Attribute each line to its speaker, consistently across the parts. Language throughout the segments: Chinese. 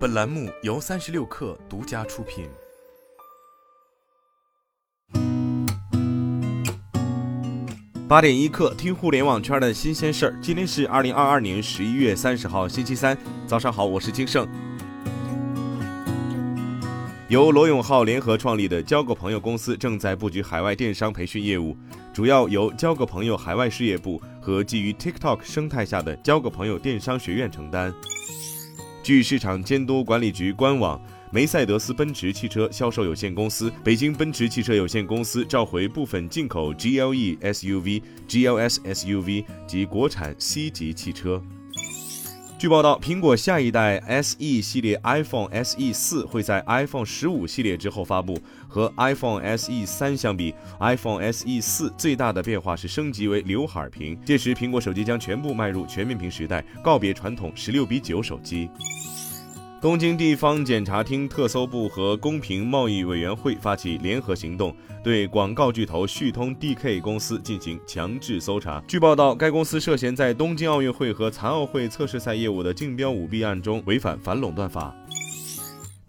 Speaker 1: 本栏目由三十六氪独家出品。八点一刻，听互联网圈的新鲜事儿。今天是二零二二年十一月三十号，星期三，早上好，我是金盛。由罗永浩联合创立的交个朋友公司正在布局海外电商培训业务，主要由交个朋友海外事业部和基于 TikTok 生态下的交个朋友电商学院承担。据市场监督管理局官网，梅赛德斯奔驰汽车销售有限公司、北京奔驰汽车有限公司召回部分进口 GLE SUV、GLS SUV 及国产 C 级汽车。据报道，苹果下一代 SE 系列 iPhone SE 四会在 iPhone 十五系列之后发布。和 iPhone SE 三相比，iPhone SE 四最大的变化是升级为刘海屏。届时，苹果手机将全部迈入全面屏时代，告别传统十六比九手机。东京地方检察厅特搜部和公平贸易委员会发起联合行动，对广告巨头旭通 DK 公司进行强制搜查。据报道，该公司涉嫌在东京奥运会和残奥会测试赛业务的竞标舞弊案中违反反垄断法。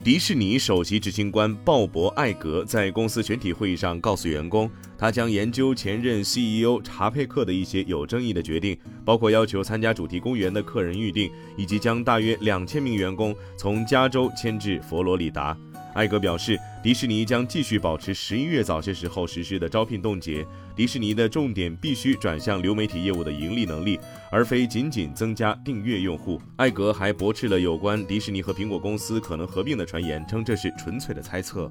Speaker 1: 迪士尼首席执行官鲍勃·艾格在公司全体会议上告诉员工，他将研究前任 CEO 查佩克的一些有争议的决定，包括要求参加主题公园的客人预定，以及将大约两千名员工从加州迁至佛罗里达。艾格表示，迪士尼将继续保持十一月早些时候实施的招聘冻结。迪士尼的重点必须转向流媒体业务的盈利能力，而非仅仅增加订阅用户。艾格还驳斥了有关迪士尼和苹果公司可能合并的传言，称这是纯粹的猜测。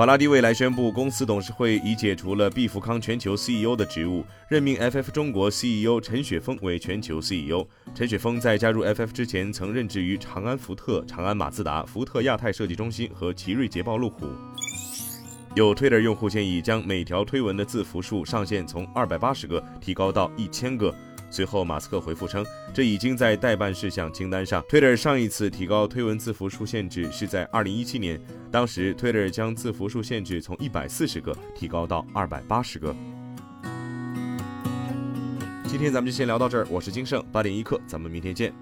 Speaker 1: 法拉第未来宣布，公司董事会已解除了毕福康全球 CEO 的职务，任命 FF 中国 CEO 陈雪峰为全球 CEO。陈雪峰在加入 FF 之前，曾任职于长安福特、长安马自达、福特亚太设计中心和奇瑞捷豹路虎。有 Twitter 用户建议将每条推文的字符数上限从二百八十个提高到一千个。随后，马斯克回复称，这已经在待办事项清单上。Twitter 上一次提高推文字符数限制是在2017年，当时 Twitter 将字符数限制从140个提高到280个。今天咱们就先聊到这儿，我是金盛八点一刻，咱们明天见。